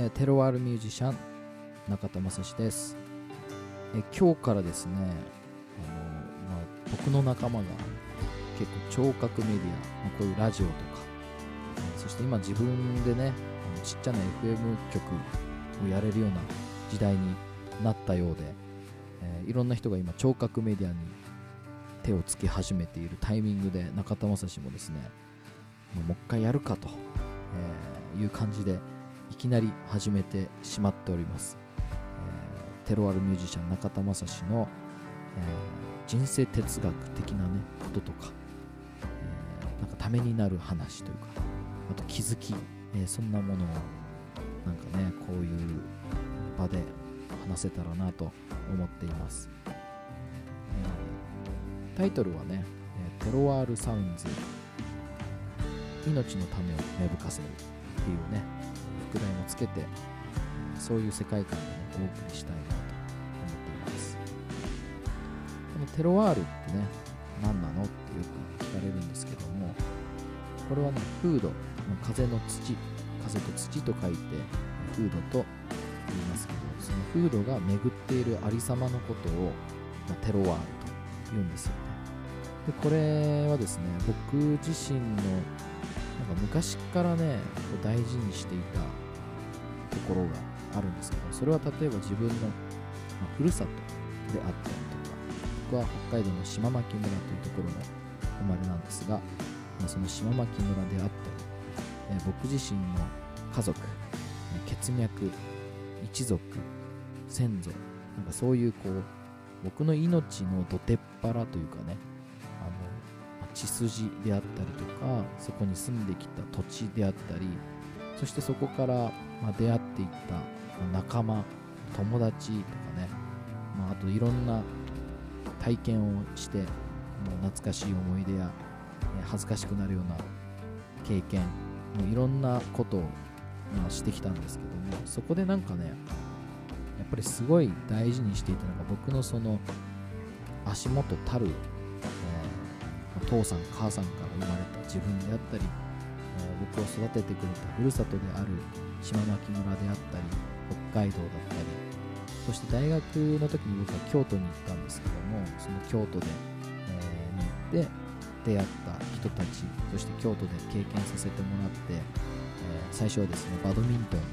えテロワールミュージシャン中田正史です、え今日からですねあの、まあ、僕の仲間が結構聴覚メディア、まあこういうラジオとか、えそして今自分でねあのちっちゃな FM 局をやれるような時代になったようで、えーいろんな人が今聴覚メディアに手をつけ始めているタイミングで中田正史もですねもうもう一回やるかと、えいう感じでいきなり始めてしまっております、えーテロワールミュージシャン中田正史の、えー人生哲学的なねこととか、えーなんかためになる話というかあと気づき、えそんなものをなんかねこういう場で話せたらなと思っています、えタイトルはね、テロワールサウンズ命のためを芽吹かせるっていうね副題もつけてそういう世界観でねお送りしたいなと思っています。このテロワールってね何なのってよく聞かれるんですけどもこれはねフード風の土風と土と書いてフードと言いますけどそのフードが巡っているありさまのことを、まあテロワールと言うんですよね。でこれはですね僕自身のなんか昔からね大事にしていたところがあるんですけどそれは例えば自分の、まあふるさとであったりとか僕は北海道の島牧村というところの生まれなんですが、まあその島牧村であったり、え僕自身の家族血脈一族先祖なんかそういうこう僕の命のどてっぱらというかね血筋であったりとかそこに住んできた土地であったりそしてそこから、ま、出会っていった仲間友達とかね、まあ、あといろんな体験をしてもう懐かしい思い出や恥ずかしくなるような経験もういろんなことをましてきたんですけどもそこでなんかねやっぱりすごい大事にしていたのが僕のその足元たる、父さん母さんから生まれた自分であったり、僕を育ててくれたふるさとである島牧村であったり北海道だったりそして大学の時に僕は京都に行ったんですけどもその京都で、えーに行って出会った人たちそして京都で経験させてもらって、えー最初はですねバドミントンという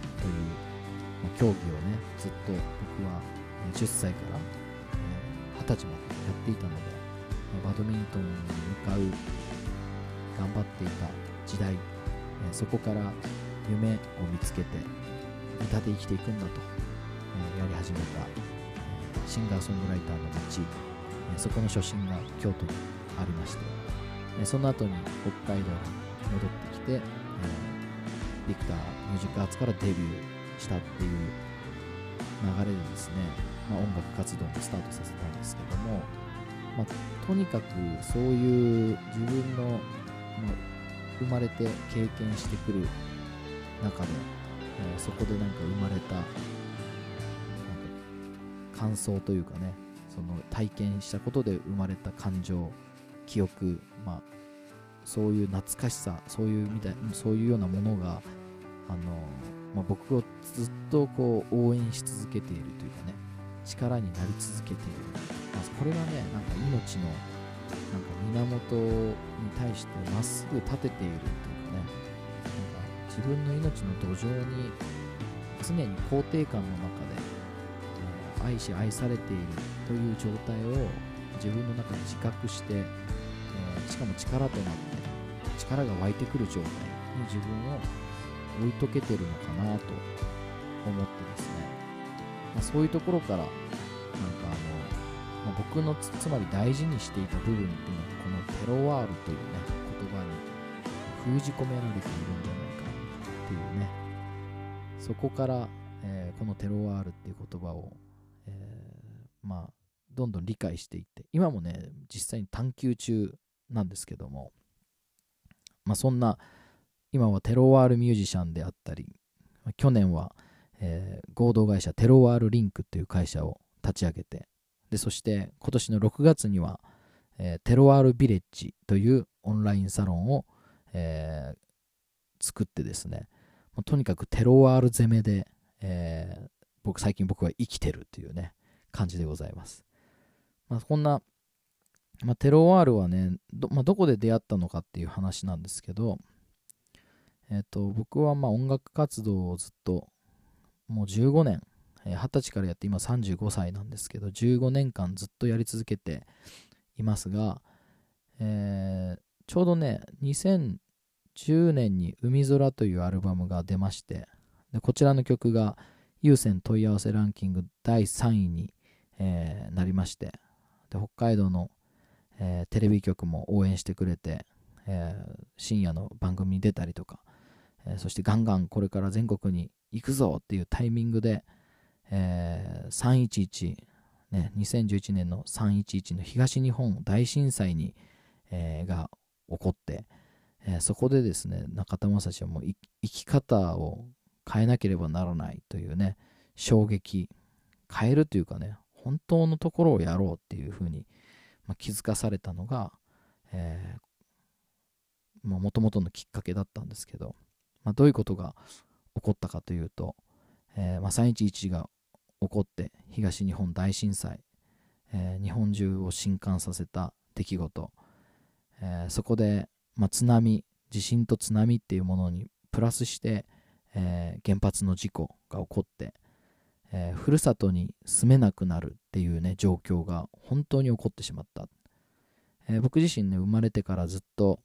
競技をねずっと僕は10歳からえ20歳までやっていたのでバドミントンに向かう頑張っていた時代、そこから夢を見つけて歌で生きていくんだと、やり始めた、シンガーソングライターの道、そこの初心が京都にありまして、その後に北海道に戻ってきて、ビクターミュージックアーツからデビューしたっていう流れでですね、まあ、音楽活動もスタートさせたんですけども、まあ、とにかくそういう自分の、まあ、生まれて経験してくる中で、えーそこでなんか生まれたなんか感想というかねその体験したことで生まれた感情記憶まあそういう懐かしさそういうみたいそういうようなものがあの、まあ、僕をずっとこう応援し続けているというかね力になり続けている、まあ、これがねなんか命のなんか源に対してまっすぐ立てているというかね。なんか自分の命の土壌に常に肯定感の中で、え愛し愛されているという状態を自分の中で自覚して、えしかも力となって力が湧いてくる状態に自分を置いとけてるのかなと思ってですね、まあ、そういうところからなんかあの、まあ僕のつまり大事にしていた部分っていうのがこのテロワールというね言葉に封じ込められているんじゃないかっていうね。そこから、えーこのテロワールっていう言葉を、えーまあどんどん理解していって今もね実際に探求中なんですけどもまあそんな今はテロワールミュージシャンであったり去年は、えー合同会社テロワールリンクっていう会社を立ち上げてでそして今年の6月には、えーテロワールビレッジというオンラインサロンを、えー作ってですねもうとにかくテロワール攻めで、えー、僕、最近僕は生きてるというね、感じでございます。まあ、こんな、まあ、テロワールはね、ど,、まあ、どこで出会ったのかっていう話なんですけど、え、ー、と、僕はまあ音楽活動をずっと、もう15年、20歳からやって今35歳なんですけど、15年間ずっとやり続けていますが、えー、ちょうどね、2010年に海空というアルバムが出まして、でこちらの曲が有線問い合わせランキング第3位に、えー、なりましてで北海道の、えー、テレビ局も応援してくれて、えー、深夜の番組に出たりとか、えそしてガンガンこれから全国に行くぞっていうタイミングで、え311、ね、2011年の311の東日本大震災に、えが起こって、えそこでですね中田正史はもう生き方を変えなければならないというね、衝撃、変えるというかね、本当のところをやろうっていうふうに、まあ、気づかされたのが、えー、まあ、元々のきっかけだったんですけど、まあ、どういうことが起こったかというと、えー、まあ、311が起こって東日本大震災、えー、日本中を震撼させた出来事、えー、そこで、まあ、津波地震と津波っていうものにプラスして、えー、原発の事故が起こって、えー、ふるさとに住めなくなるっていうね状況が本当に起こってしまった、えー、僕自身ね生まれてからずっと、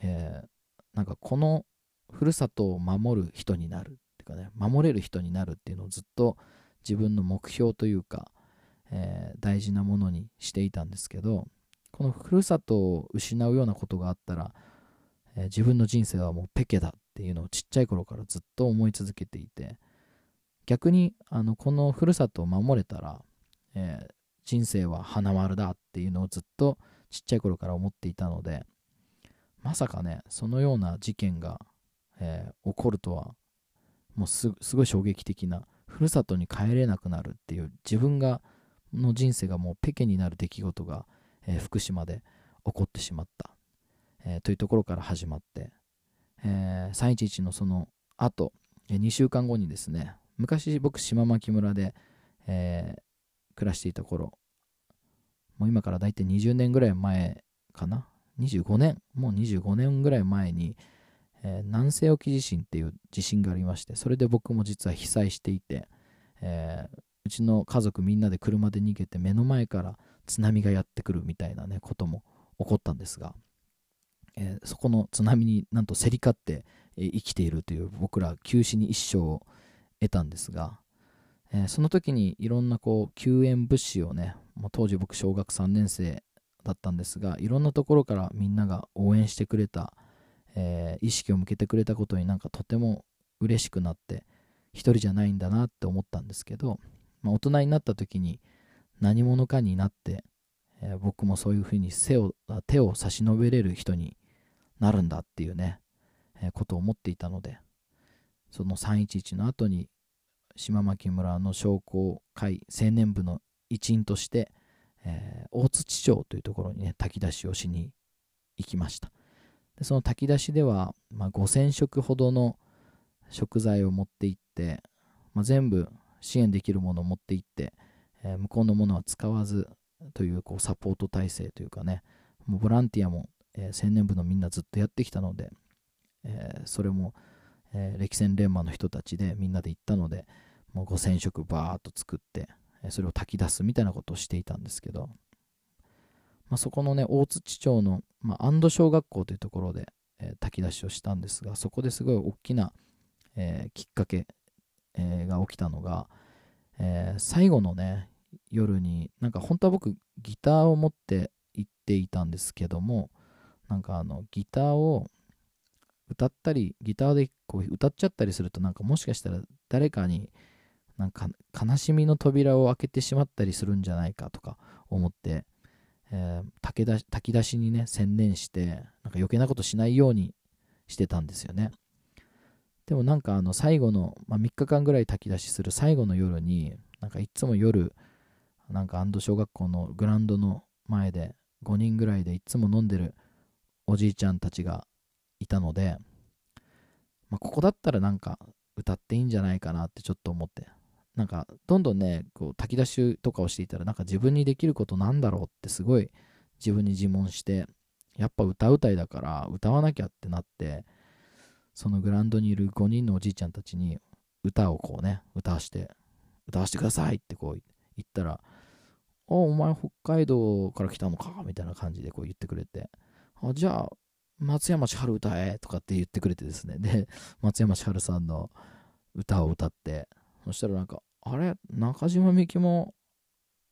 えなんかこのふるさとを守る人になるっていうかね守れる人になるっていうのをずっと自分の目標というか、え大事なものにしていたんですけどこのふるさとを失うようなことがあったら、え自分の人生はもうペケだっていうのをちっちゃい頃からずっと思い続けていて逆にあのこのふるさとを守れたら、えー、人生は花丸だっていうのをずっとちっちゃい頃から思っていたのでまさかねそのような事件が、えー、起こるとはもうすごい衝撃的なふるさとに帰れなくなるっていう自分がの人生がもうペケになる出来事が、えー、福島で起こってしまった、えー、というところから始まって。えー、311のその後、2週間後にですね、昔僕島牧村で、えー、暮らしていた頃、もう今から大体20年ぐらい前かな、25年、もう25年ぐらい前に、えー、南西沖地震っていう地震がありまして、それで僕も実は被災していて、えー、うちの家族みんなで車で逃げて目の前から津波がやってくるみたいなね、ことも起こったんですが、えー、そこの津波になんと競り勝って、えー、生きているという僕ら休止に一生を得たんですが、えー、その時にいろんなこう救援物資をねもう当時僕小学3年生だったんですがいろんなところからみんなが応援してくれた、え意識を向けてくれたことになんかとても嬉しくなって一人じゃないんだなって思ったんですけど、まあ、大人になった時に何者かになって、え僕もそういうふうに背を手を差し伸べれる人になるんだっていうね、えー、ことを思っていたので、その311の後に島牧村の商工会青年部の一員として、えー、大槌町というところにね、炊き出しをしに行きました。でその炊き出しでは、まあ、5000食ほどの食材を持って行って、まあ、全部支援できるものを持って行って、えー、向こうのものは使わずというこうサポート体制というかね、もうボランティアもえー、青年部のみんなずっとやってきたので、えー、それも、え、歴戦連盟の人たちでみんなで行ったので、もう5000食バーっと作って、えそれを炊き出すみたいなことをしていたんですけど、まあ、そこのね、大槌町の、まあ、安堵小学校というところで、え炊き出しをしたんですが、そこですごい大きな、えきっかけ、えが起きたのが、え最後のね、夜に、なんか本当は僕ギターを持って行っていたんですけども、なんかあのギターを歌ったりギターでこう歌っちゃったりするとなんかもしかしたら誰かになんか悲しみの扉を開けてしまったりするんじゃないかとか思って、えー、炊出炊き出しにね専念してなんか余計なことしないようにしてたんですよね。でもなんかあの最後の、まあ、3日間ぐらい炊き出しする最後の夜になんかいつも夜なんか安堵小学校のグラウンドの前で5人ぐらいでいつも飲んでるおじいちゃんたちがいたので、まあ、ここだったらなんか歌っていいんじゃないかなってちょっと思って、なんかどんどんねこう炊き出しとかをしていたらなんか自分にできることなんだろうってすごい自分に自問してやっぱ歌うたいだから歌わなきゃってなってそのグラウンドにいる5人のおじいちゃんたちに歌をこうね歌わして歌わしてくださいってこう言ったら「おお前北海道から来たのか」みたいな感じでこう言ってくれて「あじゃあ松山千春歌え」とかって言ってくれてですね。で松山千春さんの歌を歌ってそしたらなんか「あれ？中島みゆきも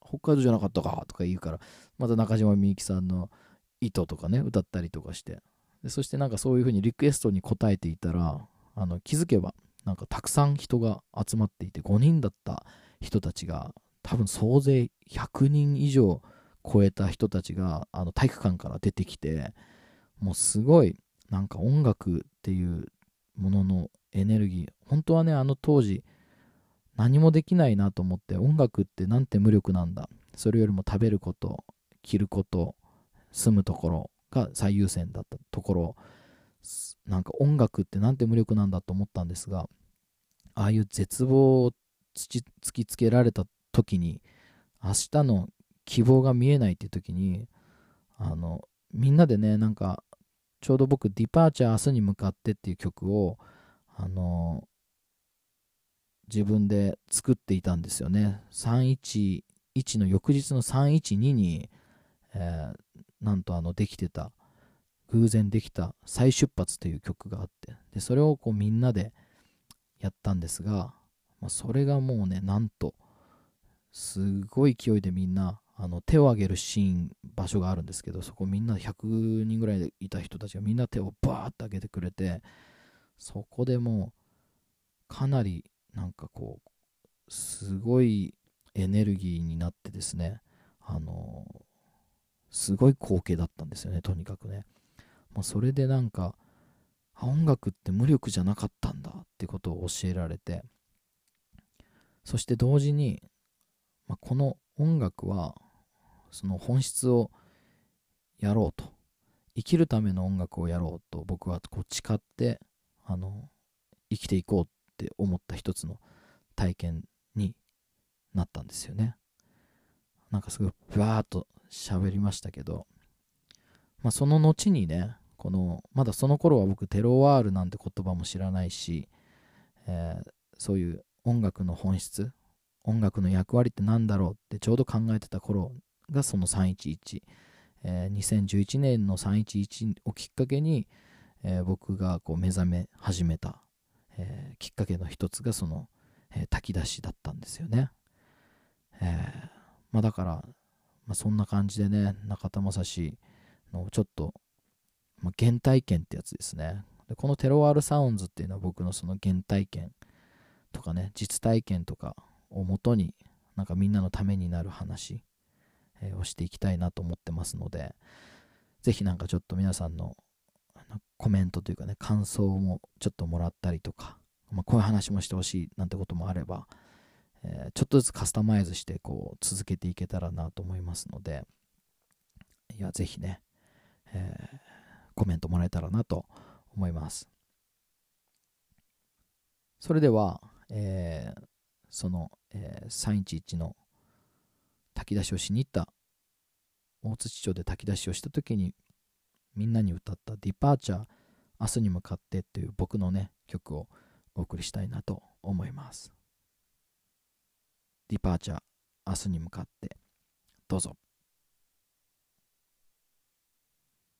北海道じゃなかったか」とか言うからまた中島みゆきさんの「糸」とかね歌ったりとかして。でそしてなんかそういう風にリクエストに応えていたらあの気づけばなんかたくさん人が集まっていて5人だった人たちが多分総勢100人以上超えた人たちがあの体育館から出てきてもうすごいなんか音楽っていうもののエネルギー本当はねあの当時何もできないなと思って音楽ってなんて無力なんだ。それよりも食べること着ること住むところが最優先だったところ。なんか音楽ってなんて無力なんだと思ったんですがああいう絶望を突きつけられた時に明日の希望が見えないっていう時にあのみんなでねなんかちょうど僕「ディパーチャー明日に向かって」っていう曲をあの自分で作っていたんですよね。311の翌日の312に、えー、なんとあのできてた偶然できた「再出発」という曲があってでそれをこうみんなでやったんですが、まあ、それがもうねなんとすごい勢いでみんなあの手を挙げるシーン場所があるんですけどそこみんな100人ぐらいいた人たちがみんな手をバーッと挙げてくれてそこでもうかなりなんかこうすごいエネルギーになってですねあのすごい光景だったんですよねとにかくね、まあ、それでなんか音楽って無力じゃなかったんだってことを教えられて。そして同時に、まあ、この音楽はその本質をやろうと。生きるための音楽をやろうと僕はこう誓ってあの生きていこうっって思った一つの体験になったんですよね。なんかすごいバーっと喋りましたけど、まあ、その後にねこのまだその頃は僕テロワールなんて言葉も知らないし、えー、そういう音楽の本質音楽の役割って何だろうってちょうど考えてた頃がその311、えー、2011年の311をきっかけに、えー、僕がこう目覚め始めた、えー、きっかけの一つがその、え炊き出しだったんですよね、えまあ、だからまあ、そんな感じでね、中田正史のちょっと、まあ、原体験ってやつですね。でこのテロワールサウンズっていうのは僕のその原体験とかね、実体験とかをもとに、なんかみんなのためになる話、えー、をしていきたいなと思ってますので、ぜひなんかちょっと皆さんのコメントというかね、感想もちょっともらったりとか、まあ、こういう話もしてほしいなんてこともあれば、えー、ちょっとずつカスタマイズしてこう続けていけたらなと思いますので、いや、ぜひね、えー、コメントもらえたらなと思います。それでは、えー、その、えー、311の炊き出しをしに行った大槌町で炊き出しをした時にみんなに歌った「ディパーチャー明日に向かって」という僕のね曲をお送りしたいなと思います。ディパーチャー明日に向かってどうぞ。